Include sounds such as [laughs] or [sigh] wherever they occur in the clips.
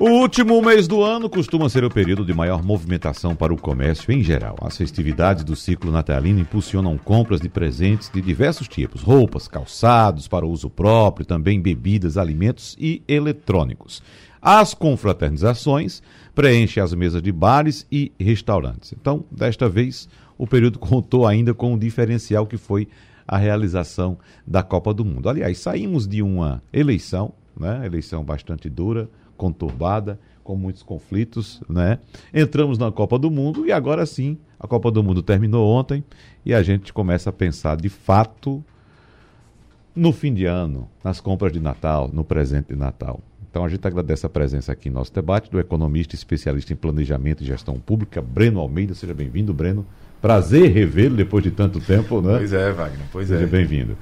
o último mês do ano costuma ser o período de maior movimentação para o comércio em geral. As festividades do ciclo natalino impulsionam compras de presentes de diversos tipos: roupas, calçados para uso próprio, também bebidas, alimentos e eletrônicos. As confraternizações preenchem as mesas de bares e restaurantes. Então, desta vez, o período [laughs] contou ainda com um diferencial que foi a realização da Copa do Mundo. Aliás, saímos de uma eleição, né, eleição bastante dura, conturbada, com muitos conflitos, né? Entramos na Copa do Mundo e agora sim, a Copa do Mundo terminou ontem e a gente começa a pensar de fato no fim de ano, nas compras de Natal, no presente de Natal. Então a gente agradece a presença aqui em nosso debate do economista especialista em planejamento e gestão pública, Breno Almeida. Seja bem-vindo, Breno. Prazer revê-lo depois de tanto tempo, né? Pois é, Wagner. Pois Seja é. Seja bem-vindo.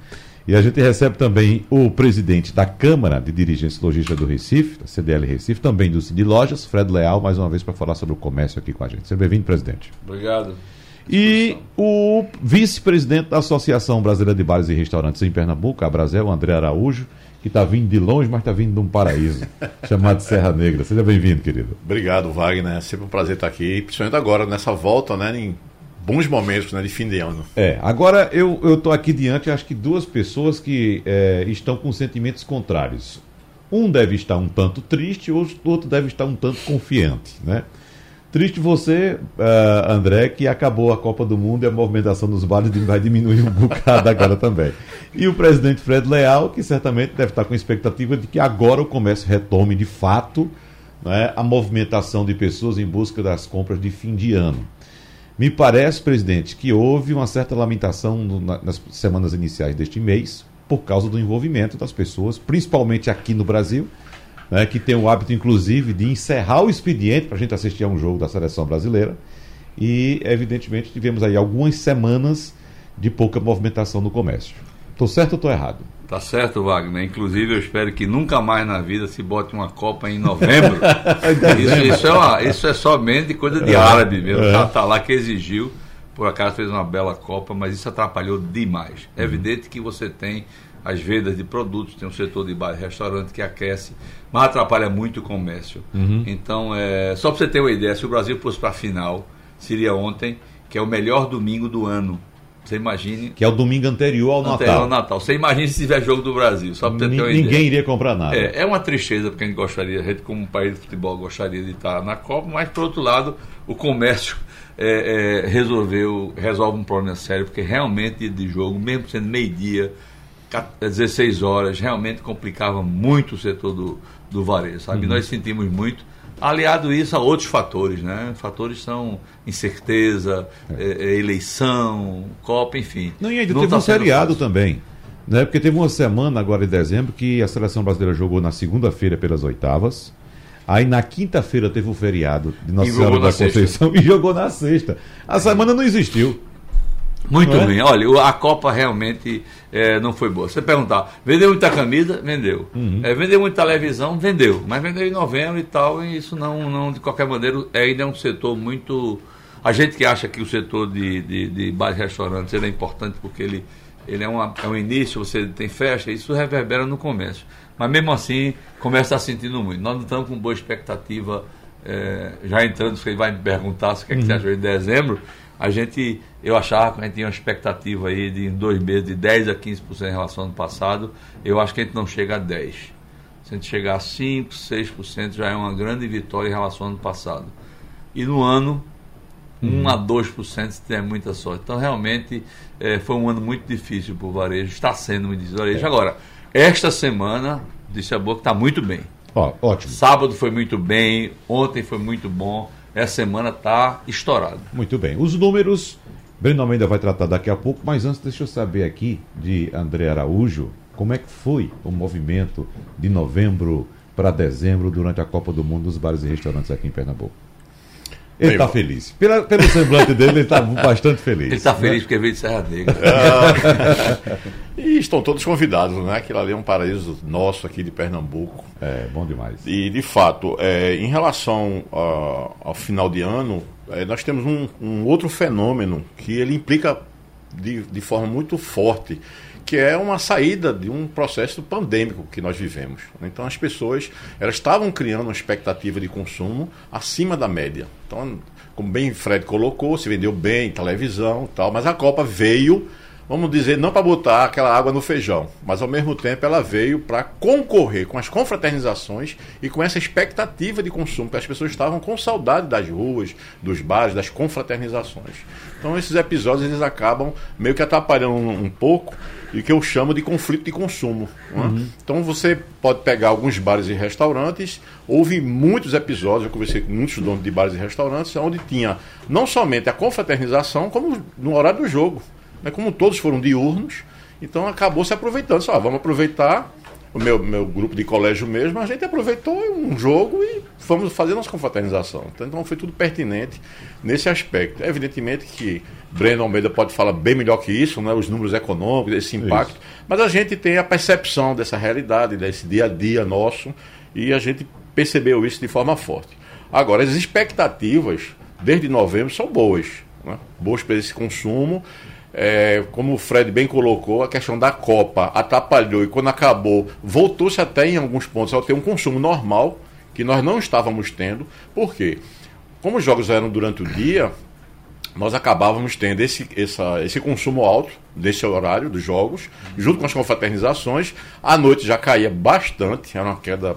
E a gente recebe também o presidente da Câmara de Dirigentes Logística do Recife, da CDL Recife, também do de Lojas, Fred Leal, mais uma vez para falar sobre o comércio aqui com a gente. Seja bem-vindo, presidente. Obrigado. E o vice-presidente da Associação Brasileira de Bares e Restaurantes em Pernambuco, a Brasel, André Araújo, que está vindo de longe, mas está vindo de um paraíso [laughs] chamado Serra Negra. Seja bem-vindo, querido. Obrigado, Wagner. É sempre um prazer estar aqui, principalmente agora, nessa volta, né, em bons momentos né, de fim de ano. É, agora eu estou aqui diante, acho que duas pessoas que é, estão com sentimentos contrários. Um deve estar um tanto triste, o outro deve estar um tanto confiante, né? Triste você, uh, André, que acabou a Copa do Mundo e a movimentação dos bares vai diminuir um [laughs] bocado agora também. E o presidente Fred Leal, que certamente deve estar com expectativa de que agora o comércio retome de fato né, a movimentação de pessoas em busca das compras de fim de ano. Me parece, presidente, que houve uma certa lamentação no, nas semanas iniciais deste mês por causa do envolvimento das pessoas, principalmente aqui no Brasil, né, que tem o hábito, inclusive, de encerrar o expediente para a gente assistir a um jogo da seleção brasileira. E, evidentemente, tivemos aí algumas semanas de pouca movimentação no comércio. Estou certo ou estou errado? Tá certo, Wagner. Inclusive, eu espero que nunca mais na vida se bote uma Copa em novembro. [laughs] isso, isso, é uma, isso é somente coisa de é, árabe mesmo. É. Tá lá que exigiu. Por acaso fez uma bela Copa, mas isso atrapalhou demais. É evidente que você tem as vendas de produtos, tem um setor de bar e restaurante que aquece, mas atrapalha muito o comércio. Uhum. Então, é, só para você ter uma ideia, se o Brasil fosse para a final, seria ontem, que é o melhor domingo do ano. Você imagine. Que é o domingo anterior ao anterior Natal. ao Natal. Você imagine se tiver jogo do Brasil. Só pra ter Ninguém uma ideia. iria comprar nada. É, é uma tristeza, porque a gente gostaria, a gente, como um país de futebol, gostaria de estar na Copa, mas, por outro lado, o comércio é, é, resolveu, resolve um problema sério, porque realmente de jogo, mesmo sendo meio-dia, 16 horas, realmente complicava muito o setor do, do varejo, sabe? Uhum. Nós sentimos muito. Aliado isso a outros fatores, né? Fatores são incerteza, é. É, eleição, Copa, enfim. Não, e ainda Não teve tá um feriado fácil. também. Né? Porque teve uma semana agora em dezembro que a seleção brasileira jogou na segunda-feira pelas oitavas. Aí na quinta-feira teve o feriado de Nossa Senhora da Conceição [laughs] e jogou na sexta. A semana não existiu. Muito é? bem. Olha, a Copa realmente é, não foi boa. Você perguntar, vendeu muita camisa? Vendeu. Uhum. É, vendeu muita televisão? Vendeu. Mas vendeu em novembro e tal, e isso não, não de qualquer maneira, ainda é um setor muito. A gente que acha que o setor de, de, de bares e restaurantes é importante porque ele, ele é, uma, é um início, você tem festa, isso reverbera no comércio. Mas mesmo assim, o comércio está sentindo muito. Nós não estamos com boa expectativa, é, já entrando, você vai me perguntar se o que, é que você achou em dezembro a gente, eu achava que a gente tinha uma expectativa aí de em dois meses de 10 a 15% em relação ao ano passado. Eu acho que a gente não chega a 10%. Se a gente chegar a 5%, 6% já é uma grande vitória em relação ao ano passado. E no ano, uhum. 1 a 2% se tem muita sorte. Então, realmente, é, foi um ano muito difícil para o varejo. Está sendo, me diz o varejo. É. Agora, esta semana, disse a boa que está muito bem. Ó, ótimo. Sábado foi muito bem, ontem foi muito bom essa semana está estourado. Muito bem. Os números, Breno Almeida vai tratar daqui a pouco, mas antes deixa eu saber aqui de André Araújo, como é que foi o movimento de novembro para dezembro durante a Copa do Mundo dos bares e restaurantes aqui em Pernambuco? Ele está feliz. Pela, pelo semblante dele, ele [laughs] está bastante feliz. Ele está feliz né? porque veio de Serra Negra. [laughs] [laughs] e estão todos convidados, né? Aquilo ali é um paraíso nosso aqui de Pernambuco. É, bom demais. E, de fato, é, em relação a, ao final de ano, é, nós temos um, um, outro fenômeno que ele implica de, de forma muito forte que é uma saída de um processo pandêmico que nós vivemos. Então as pessoas elas estavam criando uma expectativa de consumo acima da média. Então, como bem Fred colocou, se vendeu bem televisão, tal, mas a Copa veio vamos dizer, não para botar aquela água no feijão, mas ao mesmo tempo ela veio para concorrer com as confraternizações e com essa expectativa de consumo, porque as pessoas estavam com saudade das ruas, dos bares, das confraternizações. Então esses episódios eles acabam meio que atrapalhando um, um pouco e que eu chamo de conflito de consumo. É? Uhum. Então você pode pegar alguns bares e restaurantes, houve muitos episódios, eu conversei com muitos donos de bares e restaurantes, onde tinha não somente a confraternização, como no horário do jogo. Mas como todos foram diurnos, então acabou se aproveitando. Só, vamos aproveitar o meu, meu grupo de colégio mesmo, a gente aproveitou um jogo e fomos fazer nossa confraternização. Então foi tudo pertinente nesse aspecto. Evidentemente que Breno Almeida pode falar bem melhor que isso, né, os números econômicos, esse impacto, isso. mas a gente tem a percepção dessa realidade, desse dia a dia nosso, e a gente percebeu isso de forma forte. Agora, as expectativas desde novembro são boas, né? boas para esse consumo. É, como o Fred bem colocou, a questão da Copa atrapalhou e quando acabou, voltou-se até em alguns pontos a ter um consumo normal, que nós não estávamos tendo. Por quê? Como os jogos eram durante o dia, nós acabávamos tendo esse, essa, esse consumo alto desse horário dos jogos, junto com as confraternizações. À noite já caía bastante, era uma queda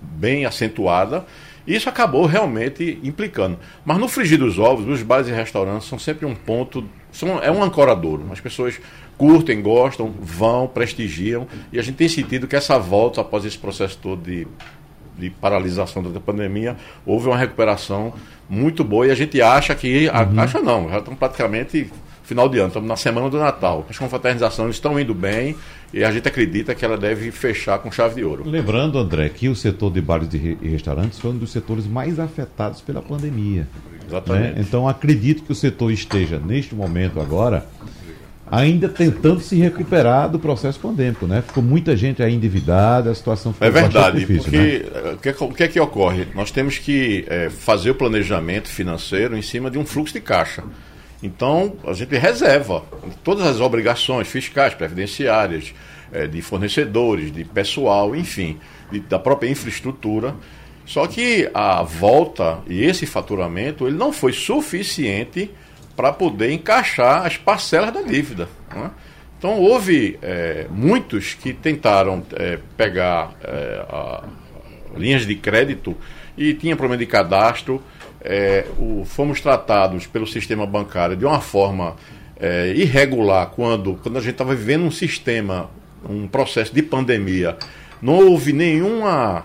bem acentuada. E isso acabou realmente implicando. Mas no frigir dos ovos, os bares e restaurantes são sempre um ponto são, é um ancoradouro. As pessoas curtem, gostam, vão, prestigiam. E a gente tem sentido que essa volta, após esse processo todo de, de paralisação da pandemia, houve uma recuperação muito boa. E a gente acha que. Uhum. Acha não, já estão praticamente final de ano, estamos na semana do Natal. As confraternizações estão indo bem e a gente acredita que ela deve fechar com chave de ouro. Lembrando, André, que o setor de bares e restaurantes foi um dos setores mais afetados pela pandemia. Exatamente. Né? Então acredito que o setor esteja, neste momento agora, ainda tentando se recuperar do processo pandêmico, né? Ficou muita gente aí endividada, a situação ficou É verdade, difícil, porque né? Eh, o, que, é o que é que ocorre? Nós temos que é, fazer o planejamento financeiro em cima de um fluxo de caixa. Então, a gente reserva todas as obrigações fiscais, previdenciárias, é, de fornecedores, de pessoal, enfim, da própria infraestrutura só que a volta e esse faturamento ele não foi suficiente para poder encaixar as parcelas da dívida. Né? Então houve é, muitos que tentaram é, pegar é, a, linhas de crédito e tinha problema de cadastro. É, o, fomos tratados pelo sistema bancário de uma forma é, irregular quando, quando a gente estava vivendo um sistema, um processo de pandemia. Não houve nenhuma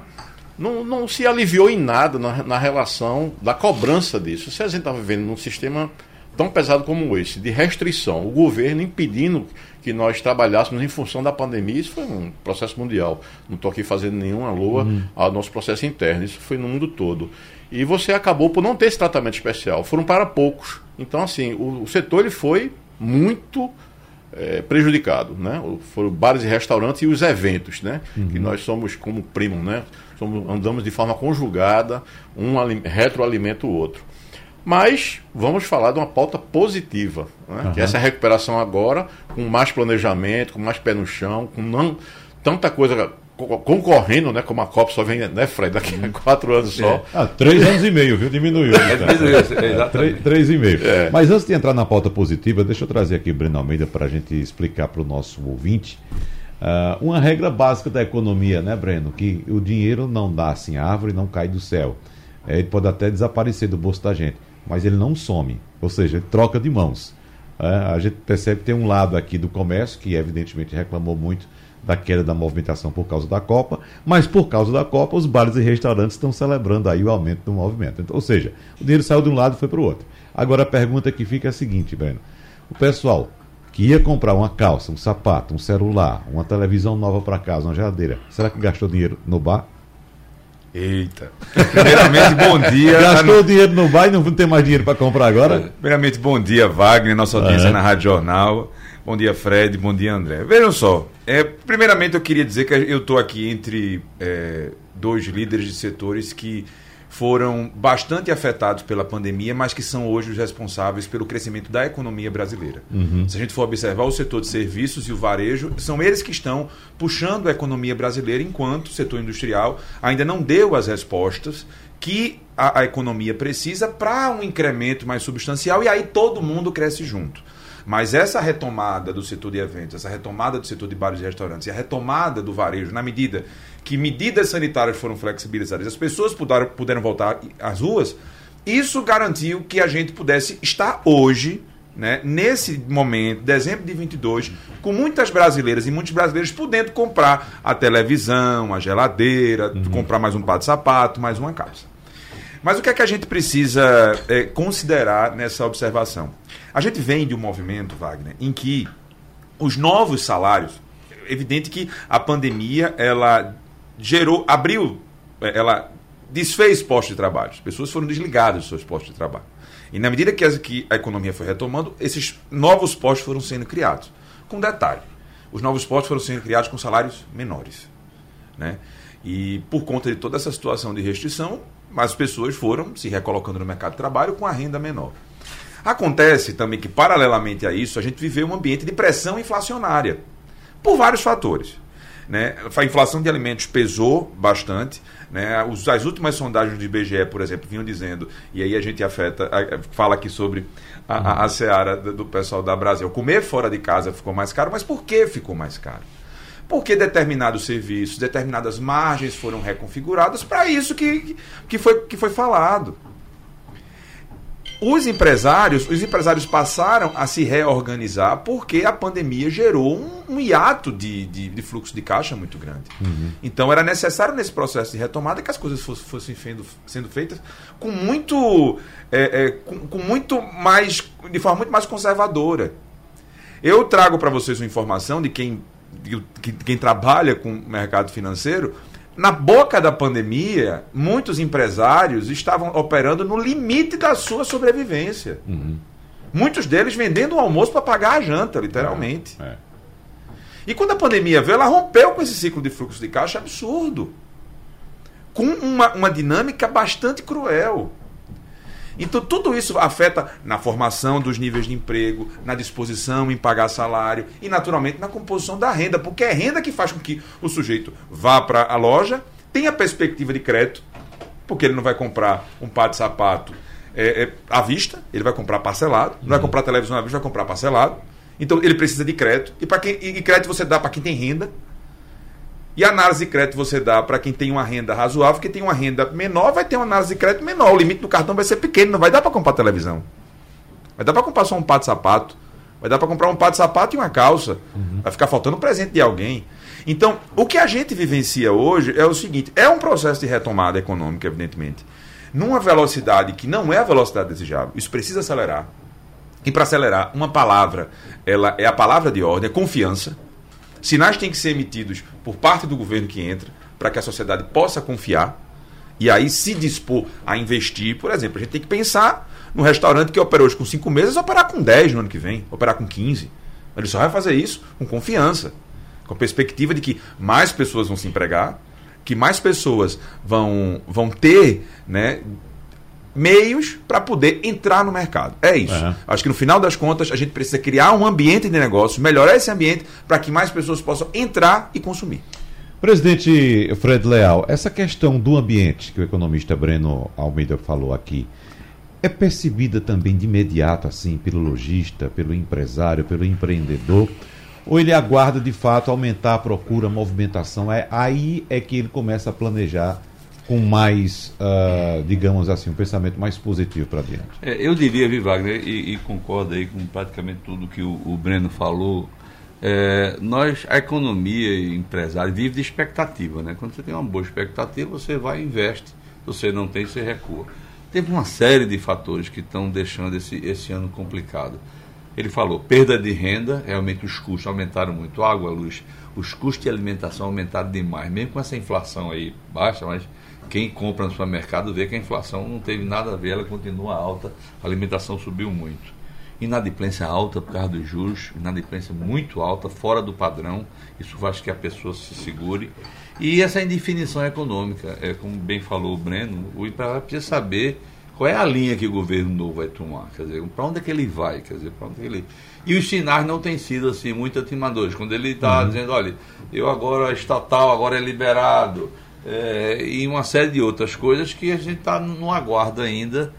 não, não se aliviou em nada na, na relação da cobrança disso. Se a gente está vivendo num sistema tão pesado como esse, de restrição, o governo impedindo que nós trabalhássemos em função da pandemia, isso foi um processo mundial. Não estou aqui fazendo nenhuma lua uhum. ao nosso processo interno, isso foi no mundo todo. E você acabou por não ter esse tratamento especial, foram para poucos. Então, assim, o, o setor ele foi muito é, prejudicado, né? Foram bares e restaurantes e os eventos, né? Uhum. Que nós somos como primo, né? Somos, andamos de forma conjugada, um retroalimenta o outro. Mas vamos falar de uma pauta positiva, né? uhum. que é essa recuperação agora, com mais planejamento, com mais pé no chão, com não tanta coisa concorrendo, né? Como a Copa só vem, né, Fred? Daqui a quatro anos só. É. Ah, três anos e meio, viu? Diminuiu. É, três, três e meio. É. Mas antes de entrar na pauta positiva, deixa eu trazer aqui o Breno Almeida para a gente explicar para o nosso ouvinte uh, uma regra básica da economia, né, Breno? Que o dinheiro não dá assim, a árvore não cai do céu. É, ele pode até desaparecer do bolso da gente, mas ele não some. Ou seja, ele troca de mãos. É, a gente percebe que tem um lado aqui do comércio, que evidentemente reclamou muito da queda da movimentação por causa da Copa, mas por causa da Copa, os bares e restaurantes estão celebrando aí o aumento do movimento. Então, ou seja, o dinheiro saiu de um lado e foi para o outro. Agora a pergunta que fica é a seguinte, Breno. O pessoal que ia comprar uma calça, um sapato, um celular, uma televisão nova para casa, uma geladeira, será que gastou dinheiro no bar? Eita. Primeiramente, bom dia. [laughs] Gastou o dinheiro no bar e não tem mais dinheiro para comprar agora? Primeiramente, bom dia, Wagner, nossa audiência é. na Rádio Jornal. Bom dia, Fred. Bom dia, André. Vejam só. É, primeiramente, eu queria dizer que eu estou aqui entre é, dois líderes de setores que foram bastante afetados pela pandemia, mas que são hoje os responsáveis pelo crescimento da economia brasileira. Uhum. Se a gente for observar o setor de serviços e o varejo, são eles que estão puxando a economia brasileira, enquanto o setor industrial ainda não deu as respostas que a, a economia precisa para um incremento mais substancial e aí todo mundo cresce junto. Mas essa retomada do setor de eventos, essa retomada do setor de bares e restaurantes e a retomada do varejo, na medida que medidas sanitárias foram flexibilizadas, as pessoas puderam, puderam voltar às ruas, isso garantiu que a gente pudesse estar hoje, né, nesse momento, dezembro de 22, com muitas brasileiras e muitos brasileiros podendo comprar a televisão, a geladeira, uhum. comprar mais um par de sapato, mais uma calça. Mas o que é que a gente precisa é, considerar nessa observação? A gente vem de um movimento, Wagner, em que os novos salários, evidente que a pandemia ela gerou, abriu, é, ela desfez postos de trabalho. As pessoas foram desligadas dos seus postos de trabalho. E na medida que, que a economia foi retomando, esses novos postos foram sendo criados. Com detalhe, os novos postos foram sendo criados com salários menores. Né? E por conta de toda essa situação de restrição, as pessoas foram se recolocando no mercado de trabalho com a renda menor. Acontece também que, paralelamente a isso, a gente viveu um ambiente de pressão inflacionária, por vários fatores. Né? A inflação de alimentos pesou bastante. Né? As últimas sondagens do IBGE, por exemplo, vinham dizendo, e aí a gente afeta, fala aqui sobre a, a, a seara do pessoal da Brasil. Comer fora de casa ficou mais caro, mas por que ficou mais caro? Porque determinados serviços, determinadas margens foram reconfiguradas para isso que, que, foi, que foi falado os empresários, os empresários passaram a se reorganizar porque a pandemia gerou um, um hiato de, de, de, fluxo de caixa muito grande. Uhum. Então era necessário nesse processo de retomada que as coisas fossem, fossem sendo, sendo feitas com muito, é, é, com, com, muito mais, de forma muito mais conservadora. Eu trago para vocês uma informação de quem, de quem trabalha com o mercado financeiro na boca da pandemia, muitos empresários estavam operando no limite da sua sobrevivência. Uhum. Muitos deles vendendo o almoço para pagar a janta, literalmente. É, é. E quando a pandemia veio, ela rompeu com esse ciclo de fluxo de caixa absurdo. Com uma, uma dinâmica bastante cruel. Então, tudo isso afeta na formação dos níveis de emprego, na disposição em pagar salário e, naturalmente, na composição da renda, porque é renda que faz com que o sujeito vá para a loja, tenha perspectiva de crédito, porque ele não vai comprar um par de sapato é, é, à vista, ele vai comprar parcelado, não vai comprar televisão à vista, vai comprar parcelado. Então, ele precisa de crédito. E, para quem, e crédito você dá para quem tem renda, e análise de crédito você dá para quem tem uma renda razoável, que tem uma renda menor, vai ter uma análise de crédito menor. O limite do cartão vai ser pequeno, não vai dar para comprar televisão. Vai dar para comprar só um par de sapato. Vai dar para comprar um par de sapato e uma calça. Uhum. Vai ficar faltando presente de alguém. Então, o que a gente vivencia hoje é o seguinte: é um processo de retomada econômica, evidentemente, numa velocidade que não é a velocidade desejável. Isso precisa acelerar. E para acelerar, uma palavra, ela é a palavra de ordem, é confiança. Sinais têm que ser emitidos por parte do governo que entra para que a sociedade possa confiar e aí se dispor a investir. Por exemplo, a gente tem que pensar no restaurante que opera hoje com 5 meses, operar com 10 no ano que vem, operar com 15. Ele só vai fazer isso com confiança, com a perspectiva de que mais pessoas vão se empregar, que mais pessoas vão, vão ter né, meios para poder entrar no mercado. É isso. Uhum. Acho que no final das contas a gente precisa criar um ambiente de negócio, melhorar esse ambiente para que mais pessoas possam entrar e consumir. Presidente Fred Leal, essa questão do ambiente que o economista Breno Almeida falou aqui, é percebida também de imediato assim pelo lojista, pelo empresário, pelo empreendedor? Ou ele aguarda de fato aumentar a procura, a movimentação? É, aí é que ele começa a planejar com mais, uh, digamos assim, um pensamento mais positivo para diante? É, eu diria, Vi Wagner, e, e, concordo aí com praticamente tudo que o, o Breno falou. É, nós, a economia e empresário vive de expectativa, né? Quando você tem uma boa expectativa, você vai e investe. Se você não tem, você recua. Teve uma série de fatores que estão deixando esse, esse ano complicado. Ele falou, perda de renda, realmente os custos aumentaram muito, água, luz, os custos de alimentação aumentaram demais, mesmo com essa inflação aí baixa, mas quem compra no supermercado vê que a inflação não teve nada a ver, ela continua alta, a alimentação subiu muito. Inadimplência alta por causa dos juros, inadimplência muito alta, fora do padrão, isso faz que a pessoa se segure. E essa indefinição econômica, é, como bem falou o Breno, o empresário precisa saber qual é a linha que o governo novo vai tomar? Quer dizer, para onde é que ele vai? Quer dizer, para onde é ele... E os sinais não têm sido assim muito atimadores. Quando ele está uhum. dizendo, olha, eu agora estatal, agora é liberado, é, e uma série de outras coisas que a gente está no aguardo ainda,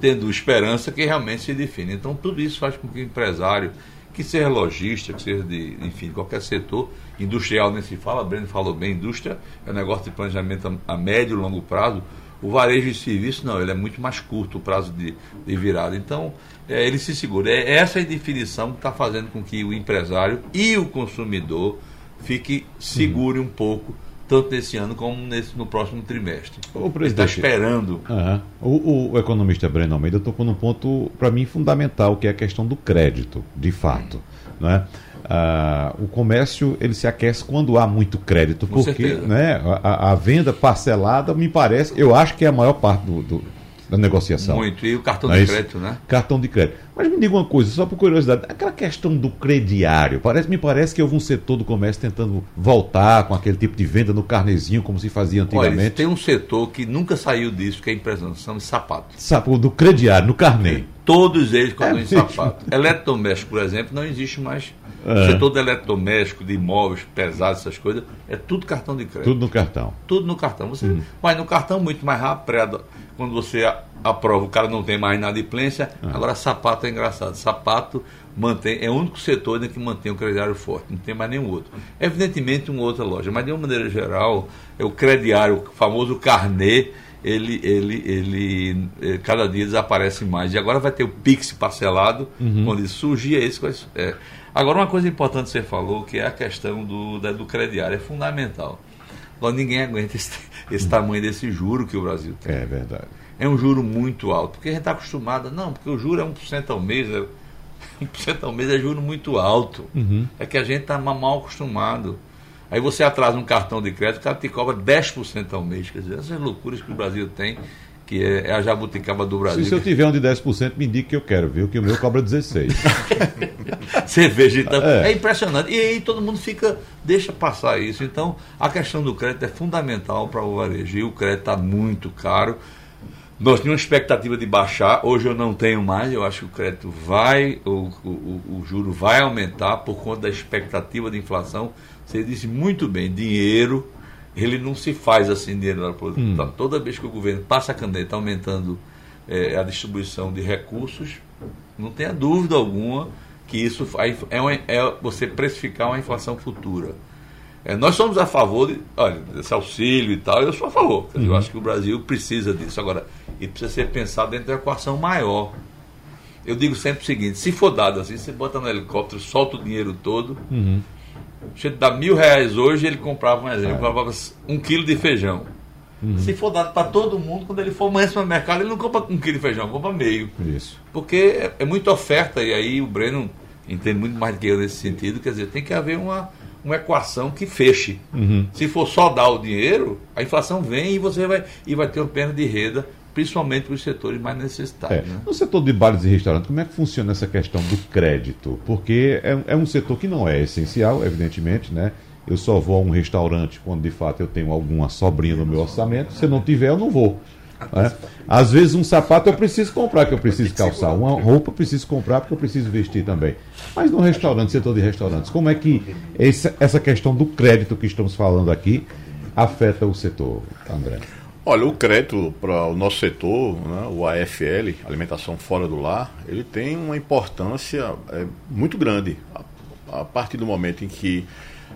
tendo esperança que realmente se define. Então tudo isso faz com que o empresário, que seja lojista, que seja de, enfim, qualquer setor, industrial nem se fala, Breno falou bem, indústria é um negócio de planejamento a, a médio e longo prazo o varejo de serviço, não, ele é muito mais curto o prazo de, de virada. Então, é, ele se segura. É essa é a definição que está fazendo com que o empresário e o consumidor fique segure um pouco, tanto nesse ano como nesse, no próximo trimestre. O presidente está esperando. Uhum. O, o, economista Breno Almeida tocou num ponto, para mim, fundamental, que é a questão do crédito, de fato. Não é? Ah, o comércio ele se aquece quando há muito crédito, Com porque né, a, a, venda parcelada me parece, eu acho que é a maior parte do, do da negociação. Muito, e o cartão de crédito, né? Cartão de crédito. Mas me diga uma coisa, só por curiosidade, aquela questão do crediário, parece, me parece que houve um setor do comércio tentando voltar com aquele tipo de venda no carnezinho, como se fazia antigamente. Olha, tem um setor que nunca saiu disso, que é a impressão de sapato. Sapo, do crediário, no carnê. Todos eles com é sapato. Eletrodoméstico, por exemplo, não existe mais é. O setor de eletrodoméstico, de imóveis pesados, essas coisas, é tudo cartão de crédito. Tudo no cartão. Tudo no cartão. Você uhum. vai no cartão muito mais rápido. Quando você aprova, o cara não tem mais inadimplência. Uhum. Agora, sapato é engraçado. Sapato mantém, é o único setor que mantém o crediário forte, não tem mais nenhum outro. Evidentemente, uma outra loja, mas de uma maneira geral, é o crediário, o famoso carnê ele, ele, ele, eh, cada dia desaparece mais. E agora vai ter o Pix parcelado, uhum. quando surgir é esse. É. Agora, uma coisa importante que você falou, que é a questão do, da, do crediário, é fundamental. Agora, ninguém aguenta esse, [laughs] esse uhum. tamanho desse juro que o Brasil tem. É verdade. É um juro muito alto, porque a gente está acostumado, não, porque o juro é 1% ao mês, é, [laughs] 1% ao mês é juro muito alto. Uhum. É que a gente está mal acostumado. Aí você atrasa um cartão de crédito, o cara te cobra 10% ao mês. Quer dizer, essas loucuras que o Brasil tem, que é, é a jabuticaba do Brasil. Se, se eu tiver um de 10%, me indique que eu quero, viu? Que o meu cobra 16%. [laughs] você veja, então. É. é impressionante. E aí todo mundo fica, deixa passar isso. Então, a questão do crédito é fundamental para o varejo. E o crédito está muito caro. Nós tínhamos expectativa de baixar, hoje eu não tenho mais, eu acho que o crédito vai, o, o, o juro vai aumentar por conta da expectativa de inflação. Você disse muito bem, dinheiro, ele não se faz assim dinheiro. Hum. Toda vez que o governo passa a caneta aumentando é, a distribuição de recursos, não tenha dúvida alguma que isso é, é você precificar uma inflação futura. É, nós somos a favor de, olha, desse auxílio e tal, eu sou a favor. Uhum. Eu acho que o Brasil precisa disso. Agora, e precisa ser pensado dentro de uma equação maior. Eu digo sempre o seguinte: se for dado assim, você bota no helicóptero, solta o dinheiro todo. Uhum. Você dá mil reais hoje, ele comprava, um exemplo, é. comprava um quilo de feijão. Uhum. Se for dado para todo mundo, quando ele for amanhã no mercado, ele não compra um quilo de feijão, compra meio. Isso. Porque é, é muita oferta, e aí o Breno entende muito mais do que eu nesse sentido. Quer dizer, tem que haver uma, uma equação que feche. Uhum. Se for só dar o dinheiro, a inflação vem e você vai, e vai ter uma perda de renda principalmente para os setores mais necessitados. É. Né? No setor de bares e restaurantes, como é que funciona essa questão do crédito? Porque é, é, um setor que não é essencial, evidentemente, né? Eu só vou a um restaurante quando de fato eu tenho alguma sobrinha no meu orçamento. Se não tiver, eu não vou. Né? Às vezes um sapato eu preciso comprar, que eu preciso calçar. Uma roupa eu preciso comprar porque eu preciso vestir também. Mas no restaurante, setor de restaurantes, como é que essa, essa questão do crédito que estamos falando aqui afeta o setor, André? Olha, o crédito para o nosso setor, né, o AFL, Alimentação Fora do Lar, ele tem uma importância é, muito grande. A, a, partir do momento em que,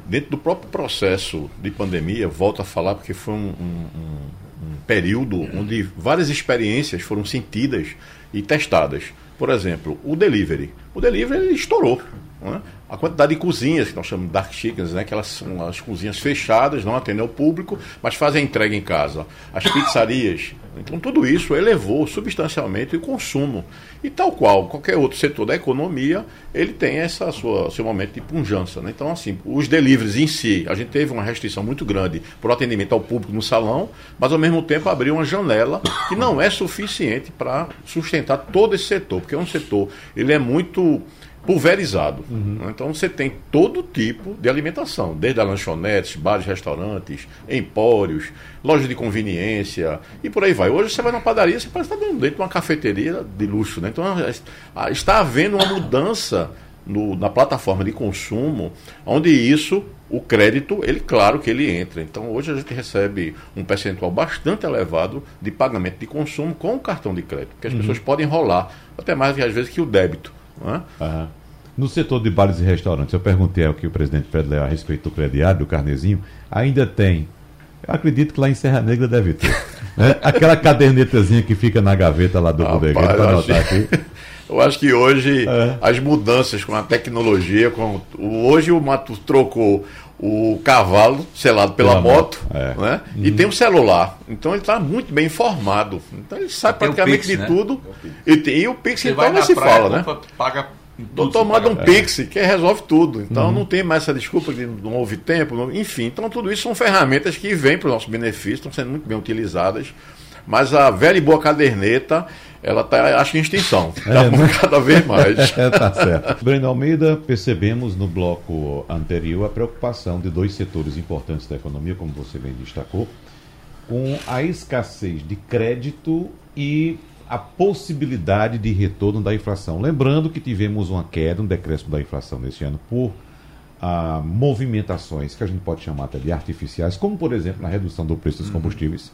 dentro do próprio processo de pandemia, volto a falar porque foi um, um, um período onde várias experiências foram sentidas e testadas. Por exemplo, o delivery. O delivery estourou. Né? A quantidade de cozinhas, que nós chamamos de dark chickens, né? que elas são as cozinhas fechadas, não atendem ao público, mas fazem entrega em casa. As pizzarias. Então, tudo isso elevou substancialmente o consumo. E tal qual qualquer outro setor da economia, ele tem essa sua, seu momento de punjança. Né? Então, assim, os deliveries em si, a gente teve uma restrição muito grande para o atendimento ao público no salão, mas ao mesmo tempo abriu uma janela que não é suficiente para sustentar todo esse setor, porque é um setor, ele é muito pulverizado. Uhum. Então você tem todo tipo de alimentação, desde a lanchonetes, bares, restaurantes, empórios, lojas de conveniência e por aí vai. Hoje você vai na padaria, você parece estar dentro de uma cafeteria de luxo. Né? Então está havendo uma mudança no, na plataforma de consumo, onde isso, o crédito, ele claro que ele entra. Então hoje a gente recebe um percentual bastante elevado de pagamento de consumo com o cartão de crédito, porque as uhum. pessoas podem rolar até mais às vezes que o débito. Uhum. No setor de bares e restaurantes, eu perguntei ao que o presidente Fred Leal a respeito do crediário, do carnezinho, ainda tem. Eu acredito que lá em Serra Negra deve ter. [laughs] né? Aquela cadernetazinha que fica na gaveta lá do bodegueiro, para anotar aqui. [laughs] Eu acho que hoje é. as mudanças com a tecnologia, com hoje o Mato trocou o cavalo selado pela, pela moto, moto é. né? Uhum. e tem um celular. Então ele está muito bem informado. Então ele sabe praticamente Pix, de né? tudo. E, tem, e o Pix Você então não se praia, fala, né? Paga Tô tomando um. Pix que resolve tudo. Então uhum. não tem mais essa desculpa de não houve tempo. Não... enfim, então tudo isso são ferramentas que vêm para o nosso benefício, estão sendo muito bem utilizadas. Mas a velha e boa caderneta, ela está, acho que em extinção. Está é, né? [laughs] cada vez mais. [laughs] é, tá certo. Breno Almeida, percebemos no bloco anterior a preocupação de dois setores importantes da economia, como você bem destacou, com a escassez de crédito e a possibilidade de retorno da inflação. Lembrando que tivemos uma queda, um decréscimo da inflação nesse ano por ah, movimentações que a gente pode chamar até de artificiais, como por exemplo na redução do preço dos uhum. combustíveis,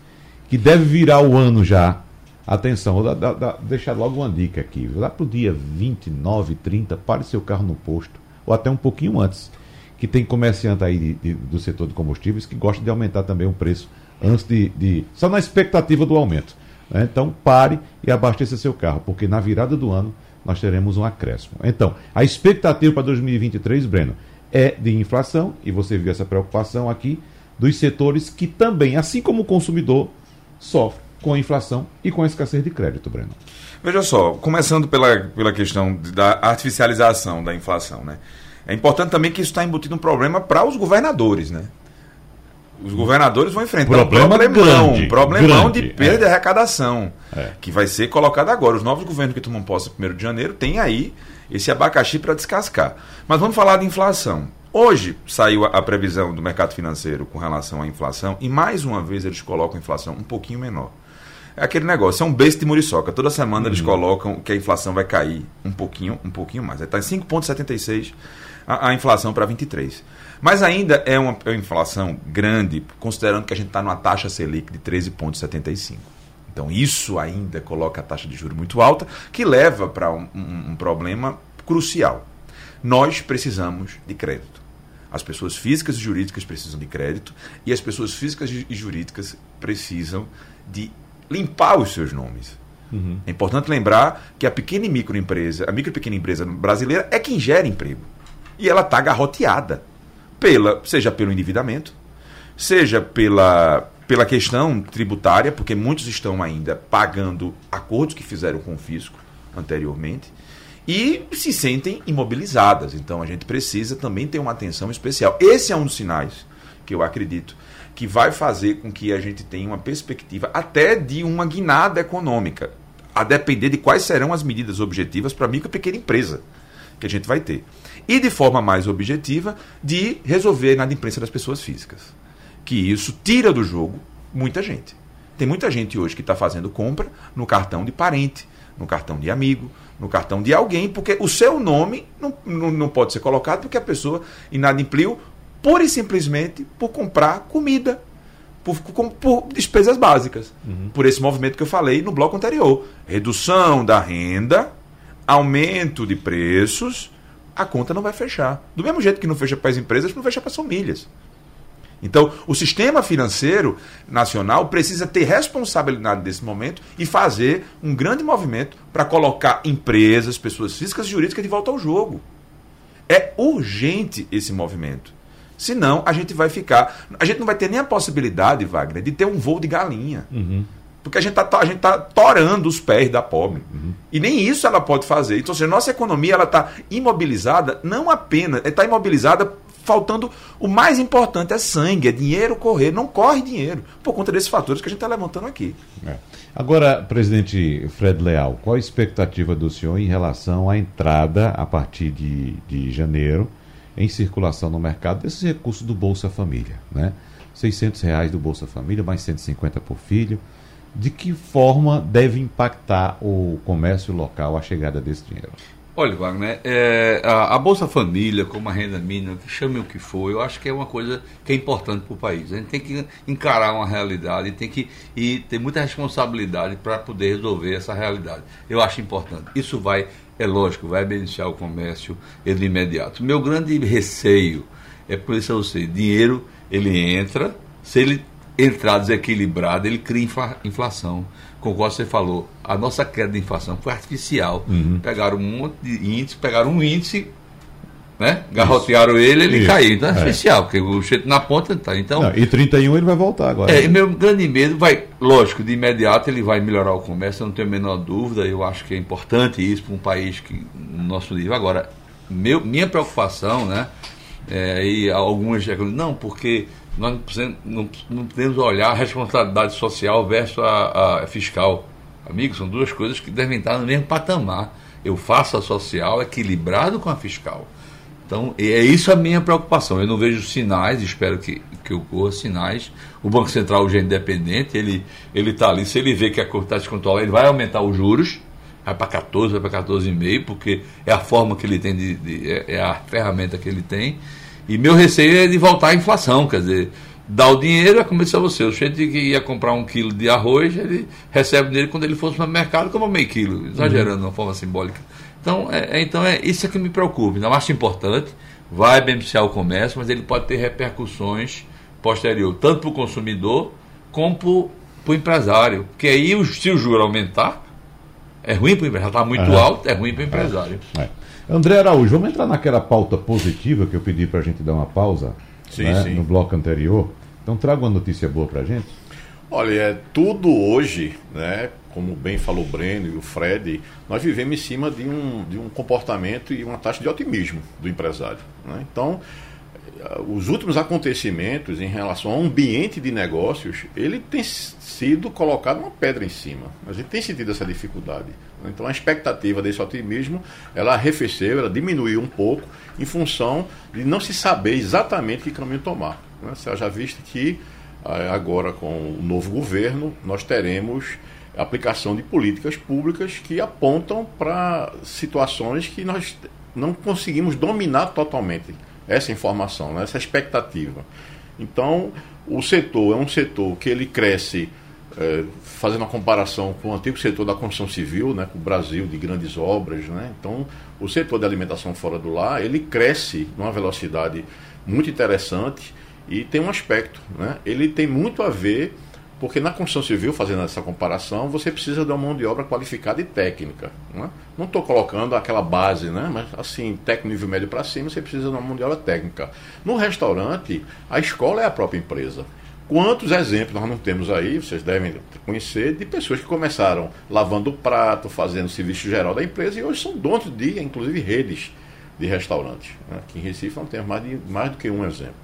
que deve virar o ano já. Atenção, vou deixar logo uma dica aqui. Lá para o dia 29, 30, pare seu carro no posto, ou até um pouquinho antes, que tem comerciante aí de, de, do setor de combustíveis que gosta de aumentar também o preço antes de, de só na expectativa do aumento. Né? Então pare e abasteça seu carro, porque na virada do ano nós teremos um acréscimo. Então, a expectativa para 2023, Breno, é de inflação, e você viu essa preocupação aqui, dos setores que também, assim como o consumidor, sofre com a inflação e com a escassez de crédito, Breno. Veja só, começando pela, pela questão da artificialização da inflação, né? É importante também que isso está embutido um problema para os governadores, né? Os governadores vão enfrentar problema um problemão, grande, problemão grande, de perda é. de arrecadação, é. que vai ser colocado agora. Os novos governos que tomam posse no 1 de janeiro têm aí esse abacaxi para descascar. Mas vamos falar de inflação. Hoje saiu a, a, previsão do mercado financeiro com relação à inflação e mais uma vez eles colocam a inflação um pouquinho menor. É aquele negócio, é um beijo de muriçoca. Toda semana uhum. eles colocam que a inflação vai cair um pouquinho, um pouquinho mais. Está em 5,76 a, a inflação para 23. Mas ainda é uma, é uma inflação grande, considerando que a gente está numa taxa Selic de 13,75. Então, isso ainda coloca a taxa de juros muito alta, que leva para um, um, um problema crucial. Nós precisamos de crédito. As pessoas físicas e jurídicas precisam de crédito e as pessoas físicas e jurídicas precisam de limpar os seus nomes. Uhum. É importante lembrar que a pequena e microempresa, a micro e pequena empresa brasileira é quem gera emprego. E ela está garroteada pela, seja pelo endividamento, seja pela, pela questão tributária, porque muitos estão ainda pagando acordos que fizeram com o fisco anteriormente, e se sentem imobilizadas. Então a gente precisa também ter uma atenção especial. Esse é um dos sinais que eu acredito que vai fazer com que a gente tenha uma perspectiva até de uma guinada econômica, a depender de quais serão as medidas objetivas para micro e pequena empresa que a gente vai ter e, de forma mais objetiva, de resolver a inadimplência das pessoas físicas. Que isso tira do jogo muita gente. Tem muita gente hoje que está fazendo compra no cartão de parente, no cartão de amigo, no cartão de alguém, porque o seu nome não, não, não pode ser colocado porque a pessoa inadimpliu pura e simplesmente por comprar comida, por, por despesas básicas. Uhum. Por esse movimento que eu falei no bloco anterior. Redução da renda, aumento de preços a conta não vai fechar. Do mesmo jeito que não fecha para as empresas, não fecha para as famílias. Então, o sistema financeiro nacional precisa ter responsabilidade desse momento e fazer um grande movimento para colocar empresas, pessoas físicas e jurídicas de volta ao jogo. É urgente esse movimento. Senão, a gente vai ficar. A gente não vai ter nem a possibilidade, Wagner, de ter um voo de galinha. Uhum. Porque a gente está a gente tá torando os pés da pobre. Uhum. E nem isso ela pode fazer. Então, seja, nossa economia ela está imobilizada, não apenas, está imobilizada faltando o mais importante é sangue, é dinheiro correr. Não corre dinheiro por conta desses fatores que a gente está levantando aqui. É. Agora, presidente Fred Leal, qual a expectativa do senhor em relação à entrada a partir de, de janeiro em circulação no mercado desses recursos do Bolsa Família, né? 600 reais do Bolsa Família, mais 150 por filho. De que forma deve impactar o comércio local a chegada desse dinheiro? Olha, Wagner, é, a, a, Bolsa Família, como a renda mínima, que chame o que for, eu acho que é uma coisa que é importante para o país. A gente tem que encarar uma realidade, tem que e ter muita responsabilidade para poder resolver essa realidade. Eu acho importante. Isso vai é lógico, vai beneficiar o comércio de imediato. Meu grande receio é por isso eu sei, dinheiro ele entra, se ele entrar desequilibrado, ele cria infla, inflação. Como você falou, a nossa queda de inflação foi artificial. Uhum. Pegaram um monte de índice, pegaram um índice né? Garrotearam ele, ele Isso. caiu. Então é, é. especial, porque o cheiro na ponta tá. Então, Não, e 31 ele vai voltar agora. É, e meu grande medo vai, lógico, de imediato ele vai melhorar o comércio, eu não tenho a menor dúvida. Eu acho que é importante isso para um país que no nosso nível. Agora, meu, minha preocupação, né? É, e algumas não, porque nós não, não podemos olhar a responsabilidade social versus a, a fiscal. Amigos, são duas coisas que devem estar no mesmo patamar. Eu faço a social equilibrado com a fiscal. Então, é isso a minha preocupação. Eu não vejo sinais, espero que, que ocorra sinais. O Banco Central já é independente, ele está ali. Se ele vê que a Corte está descontrolada, ele vai aumentar os juros, vai para 14, vai para 14,5, porque é a forma que ele tem, de, de é, é, a ferramenta que ele tem. E meu receio é de voltar à inflação, quer dizer, dar o dinheiro, é como disse você, o sujeito que ia comprar um quilo de arroz, ele recebe dele quando ele for no mercado como meio quilo, exagerando uhum. de uma forma simbólica. Então, é, é, então é isso é que me preocupa. Não acho importante, vai beneficiar o comércio, mas ele pode ter repercussões posterior, tanto para o consumidor como para o empresário. Porque aí, se o juro aumentar, é ruim para o empresário. Está muito uhum. alto, é ruim para o empresário. É. André Araújo, vamos entrar naquela pauta positiva que eu pedi para a gente dar uma pausa sim, né, sim. no bloco anterior. Então traga uma notícia boa para a gente. Olha, é tudo hoje, né, como bem falou o Breno e o Fred, nós vivemos em cima de um, de um comportamento e uma taxa de otimismo do empresário. Né? Então, eh, os últimos acontecimentos em relação ao ambiente de negócios, ele tem sido colocado uma pedra em cima. A gente tem sentido essa dificuldade. Né? Então, a expectativa desse otimismo, ela arrefeceu, ela diminuiu um pouco em função de não se saber exatamente que caminho tomar. Né? Você já visto que eh, agora com o novo governo, nós teremos aplicação de políticas públicas que apontam para situações que nós não conseguimos dominar totalmente essa informação, né, essa expectativa. Então, o setor é um setor que ele cresce, é, fazendo a comparação com o antigo setor da construção civil, né, com o Brasil de grandes obras. Né, então, o setor de alimentação fora do lar, ele cresce numa velocidade muito interessante e tem um aspecto, né, ele tem muito a ver porque na construção civil, fazendo essa comparação, você precisa de uma mão de obra qualificada e técnica. Né? Não estou colocando aquela base, né? mas assim, técnico nível médio para cima, você precisa de uma mão de obra técnica. No restaurante, a escola é a própria empresa. Quantos exemplos nós não temos aí, vocês devem conhecer, de pessoas que começaram lavando prato, fazendo serviço geral da empresa e hoje são donos de, inclusive, redes de restaurantes. Né? Aqui em Recife não temos mais, de, mais do que um exemplo.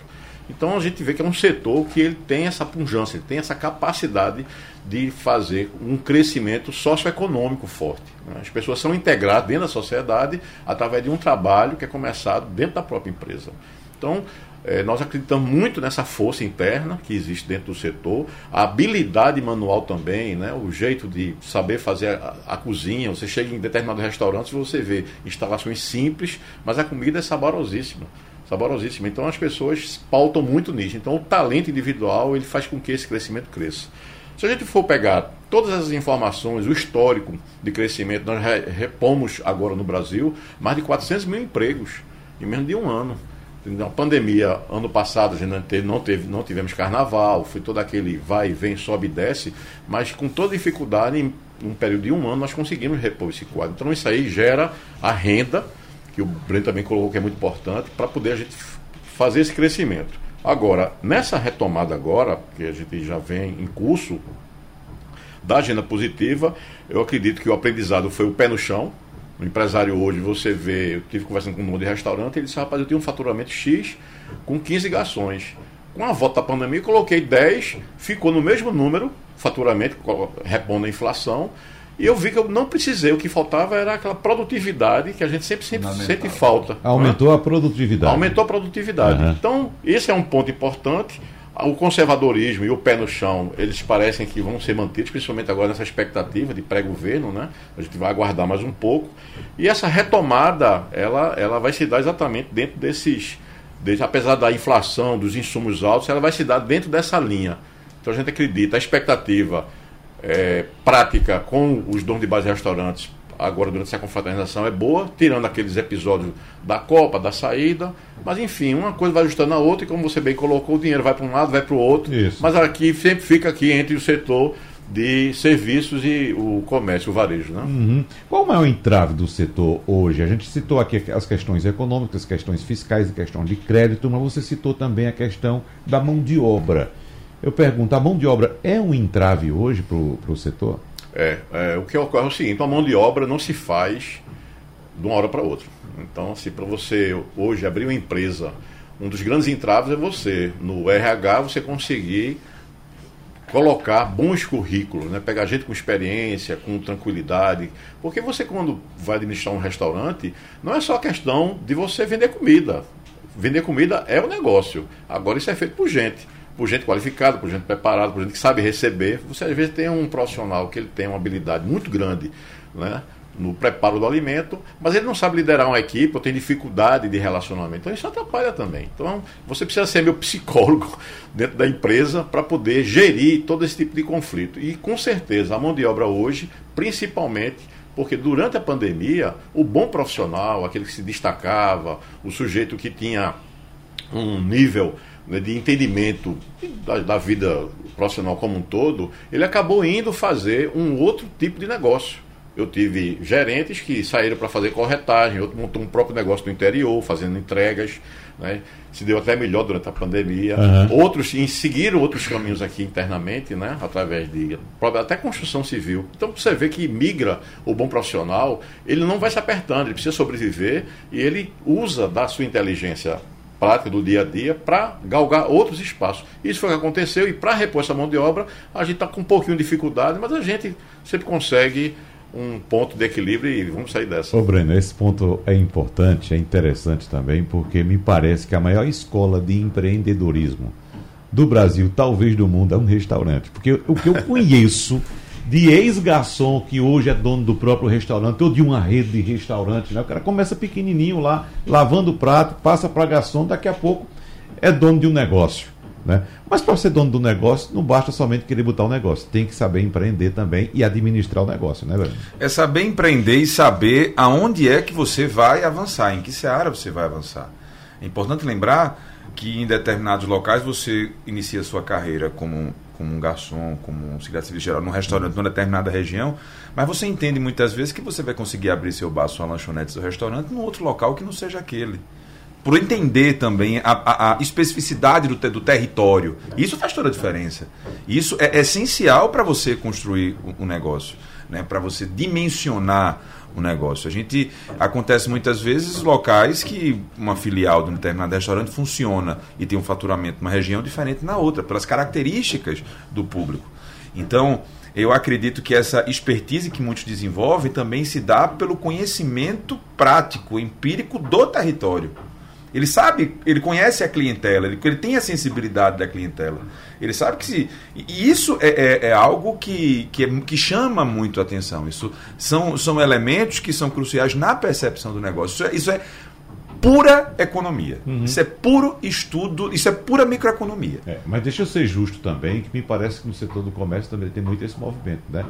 Então a gente vê que é um setor que ele tem essa punjância, ele tem essa capacidade de fazer um crescimento socioeconômico forte. Né? As pessoas são integradas dentro da sociedade através de um trabalho que é começado dentro da própria empresa. Então, é, nós acreditamos muito nessa força interna que existe dentro do setor, a habilidade manual também, né? o jeito de saber fazer a, a cozinha. Você chega em determinados restaurantes e você vê instalações simples, mas a comida é saborosíssima saborosíssima. Então as pessoas pautam muito nisso. Então o talento individual ele faz com que esse crescimento cresça. Se a gente for pegar todas as informações, o histórico de crescimento, nós repomos agora no Brasil mais de 400 mil empregos em menos de um ano. Na pandemia, ano passado, a gente não, teve, não, teve, não tivemos carnaval, foi todo aquele vai e vem, sobe e desce, mas com toda dificuldade, em um período de um ano, nós conseguimos repor esse quadro. Então, isso aí gera a renda que o Breno também colocou que é muito importante, para poder a gente fazer esse crescimento. Agora, nessa retomada agora, que a gente já vem em curso da agenda positiva, eu acredito que o aprendizado foi o pé no chão. O empresário hoje, você vê, eu tive conversando com um dono de restaurante, ele disse, rapaz, eu tenho um faturamento X com 15 garçons. Com a volta da pandemia, coloquei 10, ficou no mesmo número, faturamento, repondo a inflação, e eu vi que eu não precisei, o que faltava era aquela produtividade que a gente sempre, sempre sente falta. Aumentou né? a produtividade. Aumentou a produtividade. Uhum. Então, esse é um ponto importante. O conservadorismo e o pé no chão, eles parecem que vão ser mantidos, principalmente agora nessa expectativa de pré-governo, né? A gente vai aguardar mais um pouco. E essa retomada, ela, ela vai se dar exatamente dentro desses, desde, apesar da inflação, dos insumos altos, ela vai se dar dentro dessa linha. Então a gente acredita, a expectativa é, prática com os donos de base de restaurantes agora durante essa confraternização é boa, tirando aqueles episódios da Copa, da saída, mas enfim, uma coisa vai ajustando a outra e como você bem colocou, o dinheiro vai para um lado, vai para o outro, Isso. mas aqui sempre fica aqui entre o setor de serviços e o comércio, o varejo. Né? Uhum. Qual é o maior entrave do setor hoje? A gente citou aqui as questões econômicas, questões fiscais e questão de crédito, mas você citou também a questão da mão de obra. Eu pergunto, a mão de obra é um entrave hoje para o setor? É, é, o que ocorre é o seguinte, a mão de obra não se faz de uma hora para outra. Então, se para você hoje abrir uma empresa, um dos grandes entraves é você, no RH, você conseguir colocar bons currículos, né? pegar gente com experiência, com tranquilidade. Porque você, quando vai administrar um restaurante, não é só questão de você vender comida. Vender comida é o um negócio. Agora, isso é feito por gente por gente qualificada, por gente preparada, por gente que sabe receber. Você às vezes tem um profissional que ele tem uma habilidade muito grande, né? no preparo do alimento, mas ele não sabe liderar uma equipe ou tem dificuldade de relacionamento. Então isso atrapalha também. Então você precisa ser meu psicólogo [laughs] dentro da empresa para poder gerir todo esse tipo de conflito. E com certeza a mão de obra hoje, principalmente porque durante a pandemia, o bom profissional, aquele que se destacava, o sujeito que tinha um nível né, de entendimento da, da, vida profissional como um todo, ele acabou indo fazer um outro tipo de negócio. Eu tive gerentes que saíram para fazer corretagem, outro montou um próprio negócio no interior, fazendo entregas, né? se deu até melhor durante a pandemia. Uhum. Outros seguiram outros caminhos aqui internamente, né? através de até construção civil. Então você vê que migra o bom profissional, ele não vai se apertando, ele precisa sobreviver e ele usa da sua inteligência prática do dia a dia para galgar outros espaços. Isso foi o que aconteceu e para repor essa mão de obra, a gente está com um pouquinho de dificuldade, mas a gente sempre consegue um ponto de equilíbrio e vamos sair dessa. Ô Breno, esse ponto é importante, é interessante também, porque me parece que a maior escola de empreendedorismo do Brasil, talvez do mundo, é um restaurante. Porque o que eu conheço [laughs] de ex-garçom que hoje é dono do próprio restaurante ou de uma rede de restaurantes. Né? O cara começa pequenininho lá, lavando o prato, passa para garçom, daqui a pouco é dono de um negócio. Né? Mas para ser dono do negócio, não basta somente querer botar o um negócio, tem que saber empreender também e administrar o negócio, né, velho? É saber empreender e saber aonde é que você vai avançar, em que seara você vai avançar. É importante lembrar que em determinados locais você inicia sua carreira como como um garçom, como um auxiliar de serviço geral, num restaurante numa determinada região, mas você entende muitas vezes que você vai conseguir abrir seu bar, sua lanchonete, seu restaurante num outro local que não seja aquele. Por entender também a, a, a especificidade do, do, território. Isso faz toda a diferença. Isso é essencial para você construir o um negócio, né? para você dimensionar o negócio. A gente acontece muitas vezes locais que uma filial de um determinado restaurante funciona e tem um faturamento numa região diferente na outra, pelas características do público. Então, eu acredito que essa expertise que muitos desenvolvem também se dá pelo conhecimento prático, empírico do território. Ele sabe, ele conhece a clientela, ele, ele tem a sensibilidade da clientela. Ele sabe que se. E isso é, é, é algo que, que, é, que, chama muito a atenção. Isso são, são elementos que são cruciais na percepção do negócio. Isso é, isso é pura economia. Uhum. Isso é puro estudo, isso é pura microeconomia. É, mas deixa eu ser justo também, que me parece que no setor do comércio também tem muito esse movimento, né?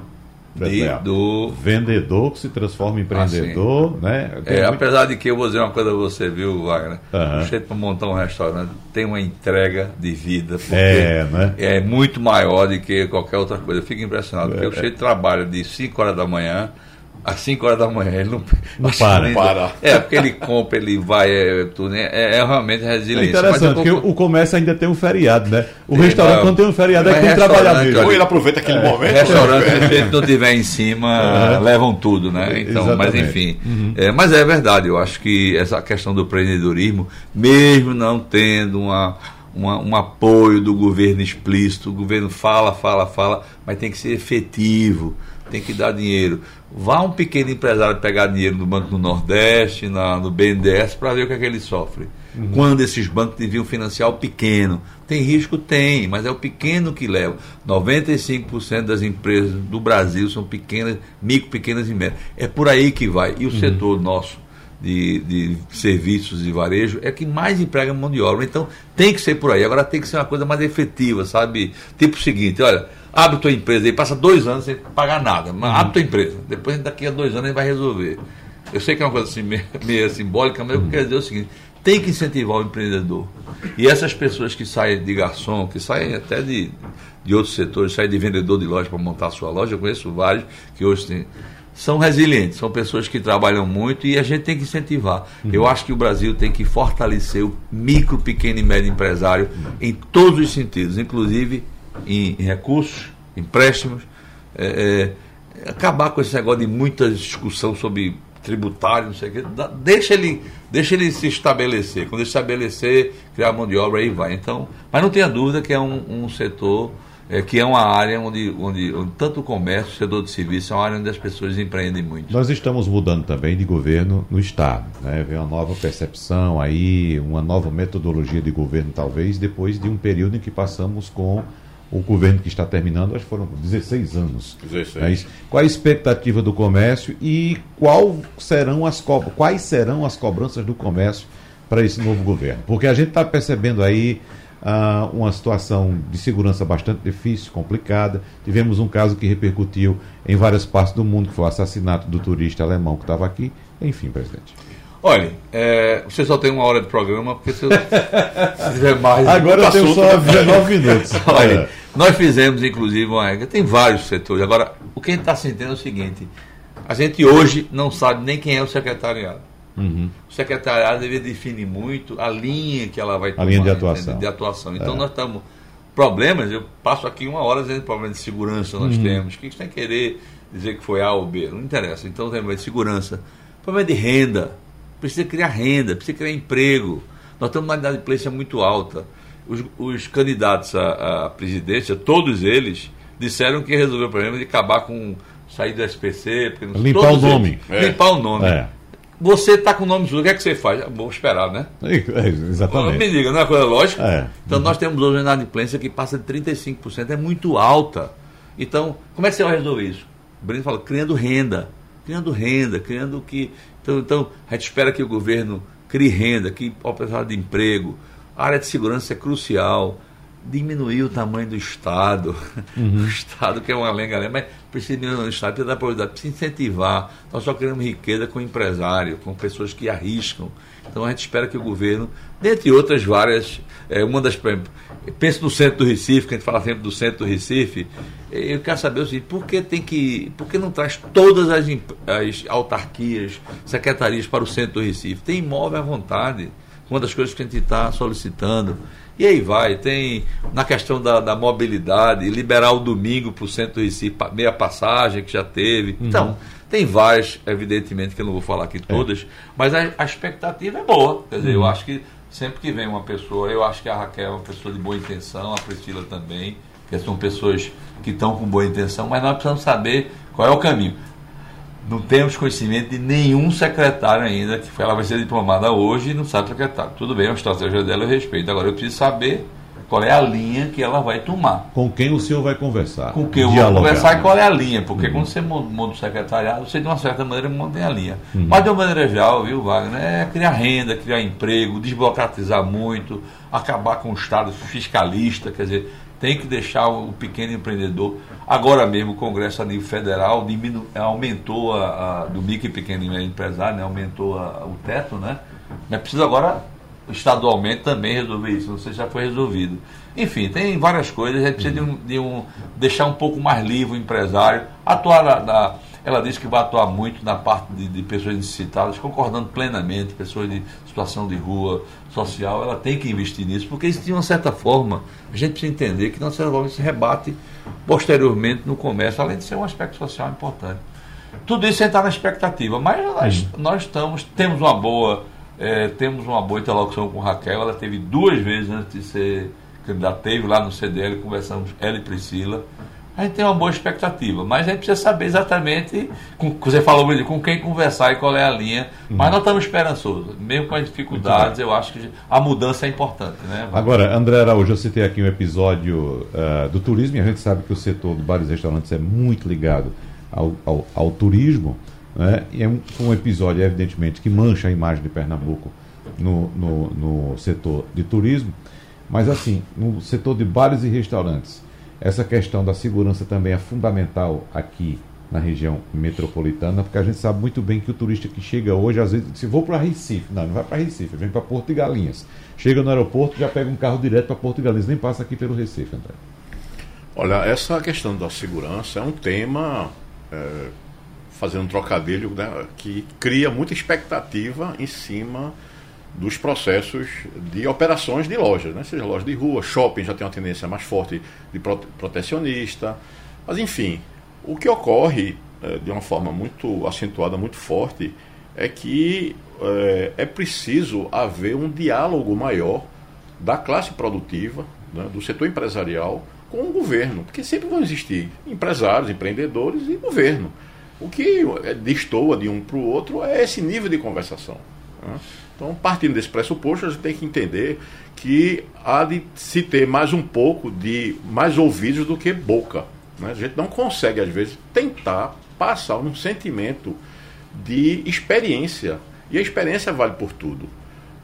Do vendedor que se transforma em empreendedor, ah, né? É, muito... Apesar de que eu vou dizer uma coisa você, viu, Wagner? Uhum. Cheio para montar um restaurante tem uma entrega de vida, porque é, né? é muito maior do que qualquer outra coisa. Eu fico impressionado, porque é, o cheio trabalha de 5 horas da manhã às 5 horas da manhã. Ele não, [laughs] não para. Não para. É, porque ele compra, ele vai, é, tudo, né? é, é realmente resiliência. É interessante, porque o comércio ainda tem um feriado, né? O tem, restaurante, quando tem um feriado, é que tem que trabalhar mesmo. Ou ele aproveita aquele é, momento. Restaurante, se ele não tiver em cima, levam tudo, né? Então, Exatamente. mas enfim. Uhum. É, mas é verdade, eu acho que essa questão do empreendedorismo, mesmo não tendo uma uma, um apoio do governo explícito. O governo fala, fala, fala, mas tem que ser efetivo, tem que dar dinheiro. Vá um pequeno empresário pegar dinheiro no Banco do Nordeste, na, no BNDES, para ver o que é que ele sofre. Uhum. Quando esses bancos deviam financiar o pequeno. Tem risco? Tem, mas é o pequeno que leva. 95% das empresas do Brasil são pequenas, micro, pequenas e médias. É por aí que vai. E o uhum. setor nosso de, de serviços e varejo é que mais emprega mão de obra. Então tem que ser por aí. Agora tem que ser uma coisa mais efetiva, sabe? Tipo o seguinte, olha, abre tua empresa e passa dois anos sem pagar nada. Mas uhum. abre tua empresa. Depois daqui a dois anos ele vai resolver. Eu sei que é uma coisa assim [laughs] meio, meio simbólica, mas uhum. eu quero dizer o seguinte, tem que incentivar o empreendedor. E essas pessoas que saem de garçom, que saem até de, de outros setores, saem de vendedor de loja para montar a sua loja, eu conheço vários que hoje têm são resilientes, são pessoas que trabalham muito e a gente tem que incentivar. Uhum. Eu acho que o Brasil tem que fortalecer o micro, pequeno e médio empresário uhum. em todos os sentidos, inclusive em, em recursos, empréstimos, é, é, acabar com esse negócio de muita discussão sobre tributário, não sei o quê. Deixa ele, deixa ele se estabelecer. Quando ele estabelecer, criar mão de obra, aí vai. Então, mas não tenha dúvida que é um, um setor é, que é uma área onde, onde, onde, tanto o comércio, o setor de serviço, é uma área onde as pessoas empreendem muito. Nós estamos mudando também de governo no Estado. Né? Vem uma nova percepção aí, uma nova metodologia de governo, talvez, depois de um período em que passamos com o governo que está terminando, acho que foram 16 anos. 16. É Qual a expectativa do comércio e qual serão as co quais serão as cobranças do comércio para esse novo governo? Porque a gente está percebendo aí ah, uma situação de segurança bastante difícil, complicada. Tivemos um caso que repercutiu em várias partes do mundo, que foi o assassinato do turista alemão que estava aqui. Enfim, presidente. Olha, é, você só tem uma hora de programa, porque se, [laughs] se tiver mais. Agora eu tenho só 19 minutos. [laughs] Olha, é. Nós fizemos, inclusive, uma regra. Tem vários setores. Agora, o que a gente está sentindo é o seguinte: a gente hoje não sabe nem quem é o secretariado. Uhum. O secretariado deveria definir muito a linha que ela vai tomar. A linha de atuação. De atuação. Então é. nós estamos. Problemas, eu passo aqui uma hora dizendo problemas de segurança nós uhum. temos. Que sem querer dizer que foi A ou B. Não interessa. Então tem problema de segurança. Problema de renda. Precisa criar renda, precisa criar emprego. Nós estamos numa inadimplência muito alta. Os, os candidatos à, à presidência, todos eles, disseram que resolveu o problema de acabar com sair do SPC. Limpar o nome. Eles, é. Limpar o nome. É. Você está com o nome sujo, o que é que você faz? Vou esperar, né? É, exatamente. Me diga, não é coisa lógica? É. Então nós temos hoje uma inadimplência que passa de 35%, é muito alta. Então, como é que você vai resolver isso? O Breno fala, criando renda. Criando renda, criando que. Então, então, a gente espera que o governo crie renda, que oportunidade de emprego. A área de segurança é crucial diminuir o tamanho do Estado. Uhum. [laughs] O Estado que é uma lenga, mas precisa diminuir o Estado, precisa dar prioridade, precisa incentivar. Nós só queremos riqueza com empresário, com pessoas que arriscam. Então a gente espera que o governo, dentre outras várias, é, uma das. Pensa no centro do Recife, que a gente fala sempre do centro do Recife. Eu quero saber o seguinte, por que tem que. Por que não traz todas as, as autarquias, secretarias para o centro do Recife? Tem imóvel à vontade. Uma das coisas que a gente está solicitando. E aí vai, tem na questão da, da mobilidade, liberar o domingo para o centro do Recife, meia passagem que já teve. Uhum. Então, tem várias, evidentemente, que eu não vou falar aqui todas, é. mas a, a, expectativa é boa. Quer dizer, uhum. eu acho que sempre que vem uma pessoa, eu acho que a Raquel é uma pessoa de boa intenção, a Priscila também, que são pessoas que estão com boa intenção, mas nós precisamos saber qual é o caminho não temos conhecimento de nenhum secretário ainda, que ela vai ser diplomada hoje e não sabe secretário. Tudo bem, é uma estratégia dela, eu respeito. Agora eu preciso saber qual é a linha que ela vai tomar. Com quem o senhor vai conversar? Com quem eu vou conversar e qual é a linha, porque uhum. quando você monta o secretariado, você de uma certa maneira mantém a linha. Uhum. Mas de uma maneira geral, viu, Wagner, é criar renda, criar emprego, desburocratizar muito, acabar com o Estado fiscalista, quer dizer, tem que deixar o pequeno empreendedor. Agora mesmo o Congresso a nível federal diminu, aumentou a, a, do micro e pequeno empresário, né, aumentou a, o teto, né? Mas precisa agora estadualmente também resolver isso, não sei se já foi resolvido. Enfim, tem várias coisas, a gente precisa de um, de um deixar um pouco mais livre o empresário, atuar na, na Ela diz que vai atuar muito na parte de, de pessoas necessitadas, concordando plenamente, pessoas de situação de rua, social, ela tem que investir nisso, porque isso de uma certa forma, a gente precisa entender que de uma certa forma se rebate posteriormente no comércio, além de ser um aspecto social importante. Tudo isso está na expectativa, mas nós, nós estamos, temos uma boa, é, temos uma boa interlocução com Raquel, ela teve duas vezes antes de ser candidata, teve lá no CDL, conversamos, ela e Priscila, a gente tem uma boa expectativa, mas a gente precisa saber exatamente, com, você falou com quem conversar e qual é a linha, uhum. mas nós estamos esperançosos, mesmo com as dificuldades, eu acho que a mudança é importante. Né? Agora, André Araújo, eu citei aqui um episódio uh, do turismo, e a gente sabe que o setor de bares e restaurantes é muito ligado ao, ao, ao turismo, né? e é um, um, episódio, evidentemente, que mancha a imagem de Pernambuco no, no, no setor de turismo, mas assim, no setor de bares e restaurantes, essa questão da segurança também é fundamental aqui na região metropolitana, porque a gente sabe muito bem que o turista que chega hoje, às vezes, se vou para Recife, não, não vai para Recife, vem para Porto de Galinhas. Chega no aeroporto, já pega um carro direto para Porto de Galinhas, nem passa aqui pelo Recife, André. Olha, essa questão da segurança é um tema, é, fazendo um trocadilho, né, que cria muita expectativa em cima dos processos de operações de lojas, né? seja loja de rua, shopping já tem uma tendência mais forte de protecionista, mas enfim, o que ocorre é, de uma forma muito acentuada, muito forte, é que é, é preciso haver um diálogo maior da classe produtiva, né, do setor empresarial com o governo, porque sempre vão existir empresários, empreendedores e governo. O que é, destoa de um para o outro é esse nível de conversação. Né? Então, partindo desse pressuposto, a gente tem que entender que há de se ter mais um pouco de mais ouvidos do que boca. Né? A gente não consegue, às vezes, tentar passar um sentimento de experiência. E a experiência vale por tudo.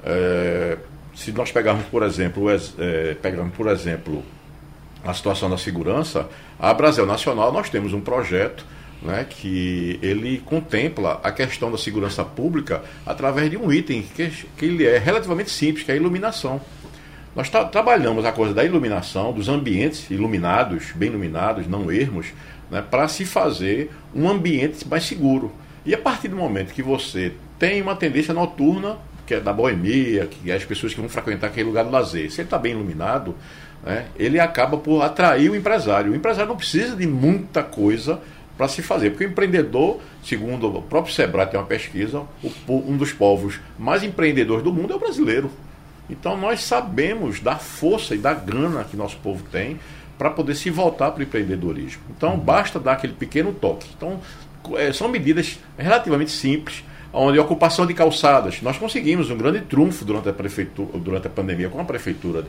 É, se nós pegarmos, por exemplo, é, pegarmos, por exemplo, a situação da segurança, a Brasil Nacional nós temos um projeto né, que ele contempla a questão da segurança pública através de um item que, que ele é relativamente simples, que é a iluminação. Nós tra trabalhamos a coisa da iluminação, dos ambientes iluminados, bem iluminados, não ermos, né, para se fazer um ambiente mais seguro. E a partir do momento que você tem uma tendência noturna, que é da boemia, que é as pessoas que vão frequentar aquele lugar do lazer, se ele está bem iluminado, né, ele acaba por atrair o empresário. O empresário não precisa de muita coisa para se fazer. Porque o empreendedor, segundo o próprio Sebrae tem uma pesquisa, um dos povos mais empreendedores do mundo é o brasileiro. Então nós sabemos da força e da grana que nosso povo tem para poder se voltar para o empreendedorismo. Então uhum. basta dar aquele pequeno toque. Então é, são medidas relativamente simples, onde a ocupação de calçadas, nós conseguimos um grande trunfo durante a prefeitura, durante a pandemia com a prefeitura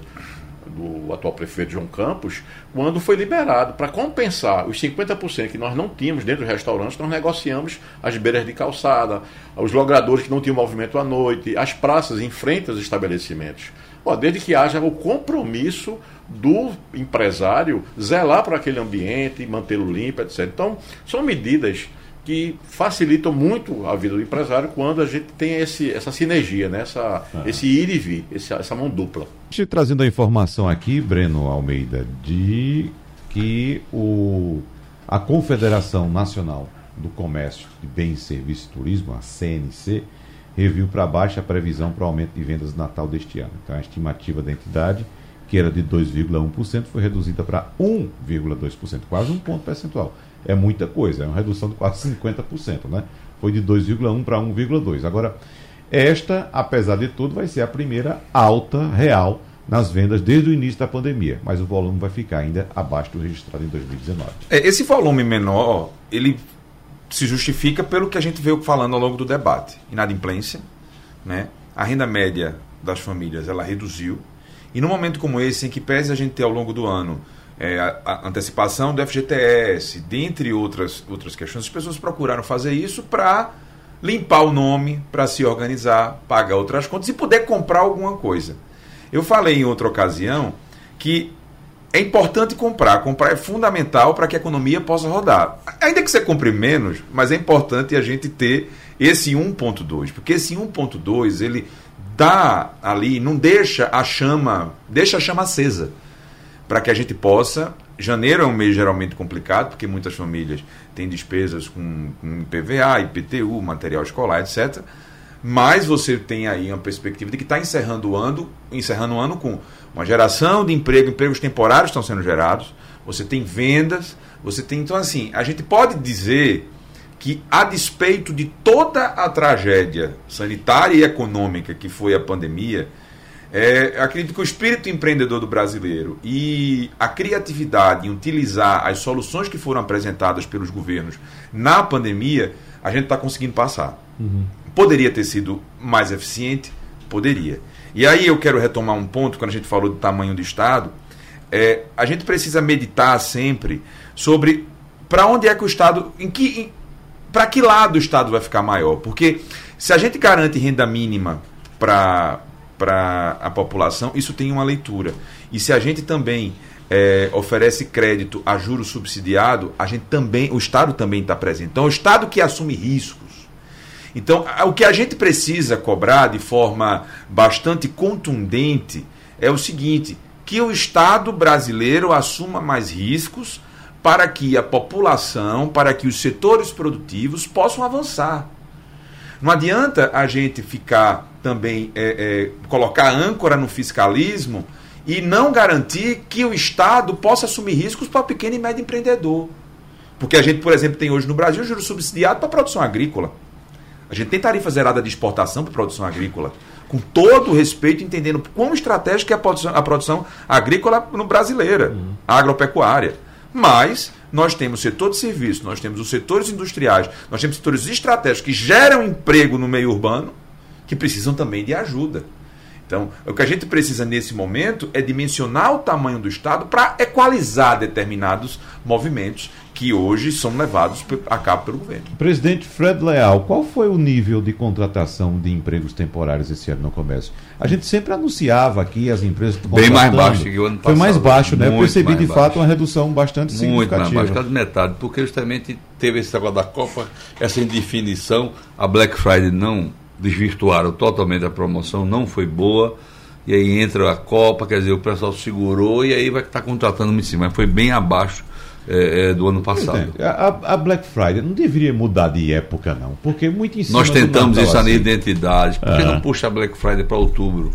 do atual prefeito João Campos, quando foi liberado para compensar os 50% que nós não tínhamos dentro dos restaurantes, nós negociamos as beiras de calçada, os logradores que não tinham movimento à noite, as praças em frente aos estabelecimentos. Desde que haja o compromisso do empresário zelar para aquele ambiente, mantê-lo limpo, etc. Então, são medidas que facilitam muito a vida do empresário quando a gente tem esse, essa sinergia, né? essa, ah. esse ir e vir, essa, essa mão dupla. Te trazendo a informação aqui, Breno Almeida, de que o, a Confederação Nacional do Comércio de Bens, Serviços e Turismo, a CNC, reviu para baixo a previsão para o aumento de vendas de Natal deste ano. Então, a estimativa da entidade, que era de 2,1%, foi reduzida para 1,2%, quase um ponto percentual é muita coisa, é uma redução de quase 50%, né? Foi de 2,1 para 1,2. Agora, esta, apesar de tudo, vai ser a primeira alta real nas vendas desde o início da pandemia, mas o volume vai ficar ainda abaixo do registrado em 2019. É, esse volume menor, ele se justifica pelo que a gente veio falando ao longo do debate. Inadimplência, né? A renda média das famílias, ela reduziu. E num momento como esse, em que pese a gente ter ao longo do ano é, a, a antecipação do FGTS, dentre outras, outras questões, as pessoas procuraram fazer isso para limpar o nome, para se organizar, pagar outras contas e poder comprar alguma coisa. Eu falei em outra ocasião que é importante comprar. Comprar é fundamental para que a economia possa rodar. Ainda que você compre menos, mas é importante a gente ter esse 1.2, porque esse 1.2 ele dá ali, não deixa a chama, deixa a chama acesa para que a gente possa janeiro é um mês geralmente complicado, porque muitas famílias têm despesas com, com IPVA, IPTU, material escolar, etc. Mas você tem aí uma perspectiva de que está encerrando o ano, encerrando o ano com uma geração de emprego, empregos temporários estão sendo gerados, você tem vendas, você tem. Então, assim, a gente pode dizer que, a despeito de toda a tragédia sanitária e econômica que foi a pandemia, é, acredito que o espírito empreendedor do brasileiro e a criatividade em utilizar as soluções que foram apresentadas pelos governos na pandemia, a gente está conseguindo passar. Uhum. Poderia ter sido mais eficiente? Poderia. E aí eu quero retomar um ponto, quando a gente falou do tamanho do Estado, é, a gente precisa meditar sempre sobre para onde é que o Estado, em que, para que lado o Estado vai ficar maior. Porque se a gente garante renda mínima para a população, isso tem uma leitura. E se a gente também é, oferece crédito a juro subsidiado, a gente também, o Estado também está presente. Então, é o Estado que assume riscos. Então, o que a gente precisa cobrar de forma bastante contundente é o seguinte: que o Estado brasileiro assuma mais riscos para que a população, para que os setores produtivos possam avançar. Não adianta a gente ficar também é, é, colocar âncora no fiscalismo e não garantir que o Estado possa assumir riscos para o pequeno e médio empreendedor. Porque a gente, por exemplo, tem hoje no Brasil juros subsidiados para a produção agrícola. A gente tem tarifa zerada de exportação para a produção agrícola. Com todo o respeito, entendendo quão estratégica é a produção, a produção agrícola no brasileira, uhum. agropecuária. Mas nós temos setor de serviço, nós temos os setores industriais, nós temos setores estratégicos que geram emprego no meio urbano, que precisam também de ajuda. Então, o que a gente precisa nesse momento é dimensionar o tamanho do Estado para equalizar determinados movimentos que hoje são levados a cabo pelo governo. Presidente Fred Leal, qual foi o nível de contratação de empregos temporários esse ano no comércio? A gente sempre anunciava aqui as empresas bem mais baixo que o ano passado. Foi mais baixo, né? Eu percebi de baixo. fato uma redução bastante Muito significativa. Muito mais baixo, quase metade, porque justamente teve esse negócio da Copa, essa indefinição, a Black Friday não desvirtuaram totalmente a promoção, não foi boa. E aí entra a Copa, quer dizer, o pessoal segurou e aí vai estar contratando em cima. Mas foi bem abaixo é, é, do ano passado. A, a, Black Friday não deveria mudar de época, não, porque muito em cima Nós tentamos isso assim. na identidade. Por que não puxa a Black Friday para outubro?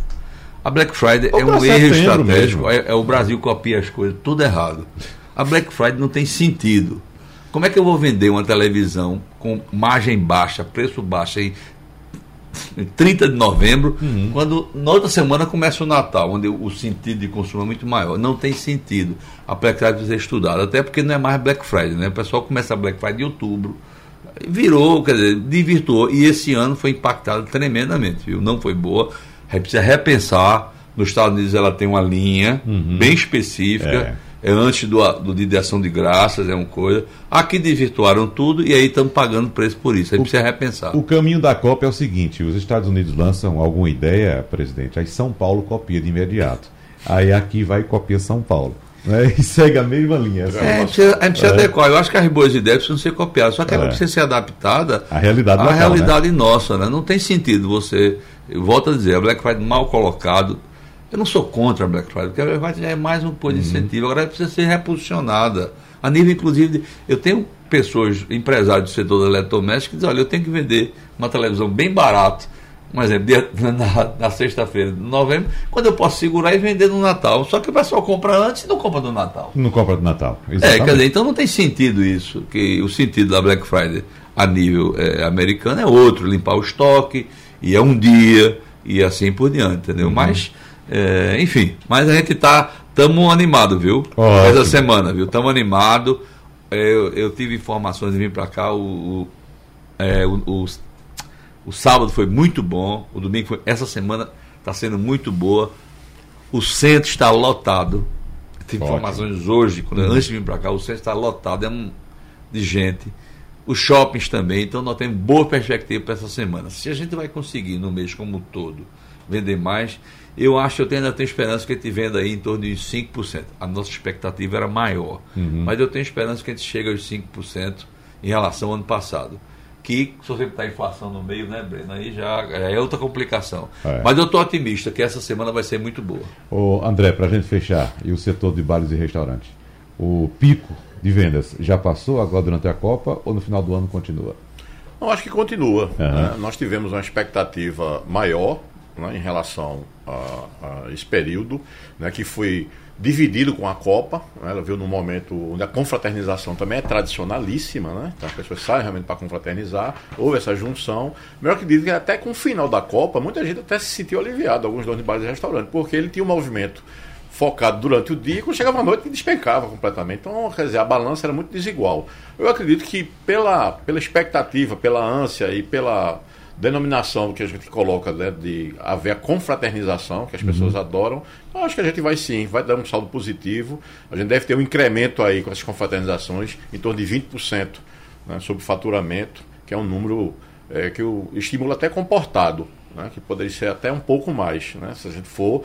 A Black Friday Ou é um erro estratégico. É, é, o Brasil copia as coisas, tudo errado. A Black Friday não tem sentido. Como é que eu vou vender uma televisão com margem baixa, preço baixo em 30 de novembro, uhum. quando na outra semana começa o Natal, onde o sentido de consumo é muito maior. Não tem sentido a Black Friday ser estudada, até porque não é mais Black Friday, né? O pessoal começa a Black Friday em outubro. Virou, quer dizer, divirtuou. E esse ano foi impactado tremendamente, viu? Não foi boa. Precisa repensar. Nos Estados Unidos ela tem uma linha uhum. bem específica. É é antes do, do de ação de graças, é uma coisa. Aqui desvirtuaram tudo e aí estamos pagando preço por isso. Aí o, precisa repensar. O caminho da Copa é o seguinte: os Estados Unidos lançam alguma ideia, presidente, aí São Paulo copia de imediato. Aí aqui vai e copia São Paulo. Né? [laughs] E segue a mesma linha. É, a gente precisa, é. adequar. Eu acho que as boas ideias precisam ser copiadas, só que ela é. precisa ser adaptada à realidade, à local, realidade né? nossa. Né? Não tem sentido você. Eu volto a dizer, a Black Friday mal colocado eu não sou contra a Black Friday, porque a Black Friday é mais um ponto de incentivo. Agora precisa ser reposicionada. A nível, inclusive, de, eu tenho pessoas, empresários do setor do eletrodoméstico, que dizem, olha, eu tenho que vender uma televisão bem barato, um exemplo, dia, [laughs] na, na sexta-feira de novembro, quando eu posso segurar e vender no Natal. Só que o pessoal compra antes e não compra no Natal. Não compra no Natal. Exatamente. É, quer dizer, então não tem sentido isso, que o sentido da Black Friday a nível é, americano é outro, limpar o estoque, e é um dia, e assim por diante, entendeu? Uhum. Mas é, enfim, mas a gente está tamo animado, viu? Ótimo. Essa semana, viu? Tamo animado. É, eu, eu, tive informações de vir para cá. O, o, é, o, o, o, sábado foi muito bom. O domingo foi. Essa semana está sendo muito boa. O centro está lotado. Tive informações hoje, quando, uhum. antes de vir para cá, o centro está lotado é um, de gente. Os shoppings também. Então nós temos boa perspectiva para essa semana. Se a gente vai conseguir no mês como um todo vender mais eu acho que eu ainda tenho esperança que a gente venda aí em torno de 5%. A nossa expectativa era maior. Uhum. Mas eu tenho esperança que a gente chegue aos 5% em relação ao ano passado. Que, se você está inflação no meio, né, Breno? Aí já é outra complicação. É. Mas eu estou otimista que essa semana vai ser muito boa. Ô, André, para a gente fechar, e o setor de bares e restaurantes? o pico de vendas já passou agora durante a Copa ou no final do ano continua? Eu acho que continua. Uhum. Né? Nós tivemos uma expectativa maior né, em relação a, a esse período, né, que foi dividido com a Copa. Né, ela veio num momento onde a confraternização também é tradicionalíssima, né? Então as pessoas saem realmente para confraternizar, houve essa junção. Melhor que dizer que até com o final da Copa, muita gente até se sentiu aliviado, alguns donos de bares e restaurantes, porque ele tinha um movimento focado durante o dia, quando chegava à noite despencava completamente. Então, quer dizer, a balança era muito desigual. Eu acredito que pela, pela expectativa, pela ânsia e pela denominação que a gente coloca né, de haver a confraternização, que as pessoas uhum. adoram, eu acho que a gente vai sim, vai dar um saldo positivo. A gente deve ter um incremento aí com essas confraternizações em torno de 20% né, sobre faturamento, que é um número é, que o estímulo até comportado, né, que poderia ser até um pouco mais, né, se a gente for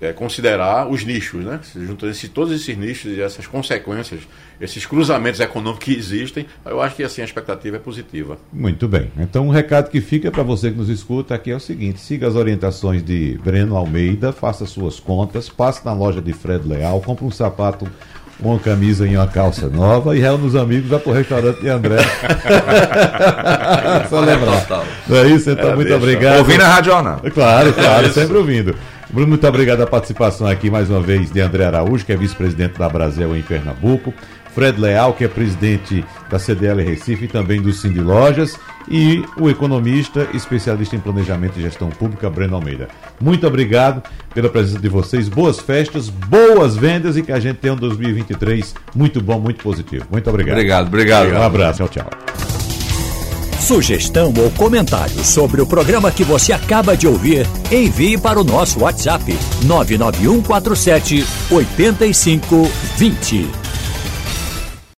é, considerar os nichos, né? Juntando esse, todos esses nichos e essas consequências, esses cruzamentos econômicos que existem, eu acho que assim a expectativa é positiva. Muito bem. Então, um recado que fica para você que nos escuta aqui é o seguinte: siga as orientações de Breno Almeida, faça suas contas, passe na loja de Fred Leal, compre um sapato uma camisa e uma calça nova e reúne os amigos para o restaurante de André. [laughs] Só lembrar. Não é isso? Então, é, muito deixa. obrigado. Ouvindo a Rádio Jornal. Claro, claro, é sempre ouvindo. Bruno, muito obrigado a participação aqui mais uma vez de André Araújo, que é vice-presidente da Brasil em Pernambuco. Fred Leal, que é presidente da CDL Recife e também do Cindy Lojas, e o economista especialista em planejamento e gestão pública, Breno Almeida. Muito obrigado pela presença de vocês, boas festas, boas vendas e que a gente tenha um 2023 muito bom, muito positivo. Muito obrigado. Obrigado, obrigado. Um abraço, tchau, tchau. Sugestão ou comentário sobre o programa que você acaba de ouvir, envie para o nosso WhatsApp 99147 8520.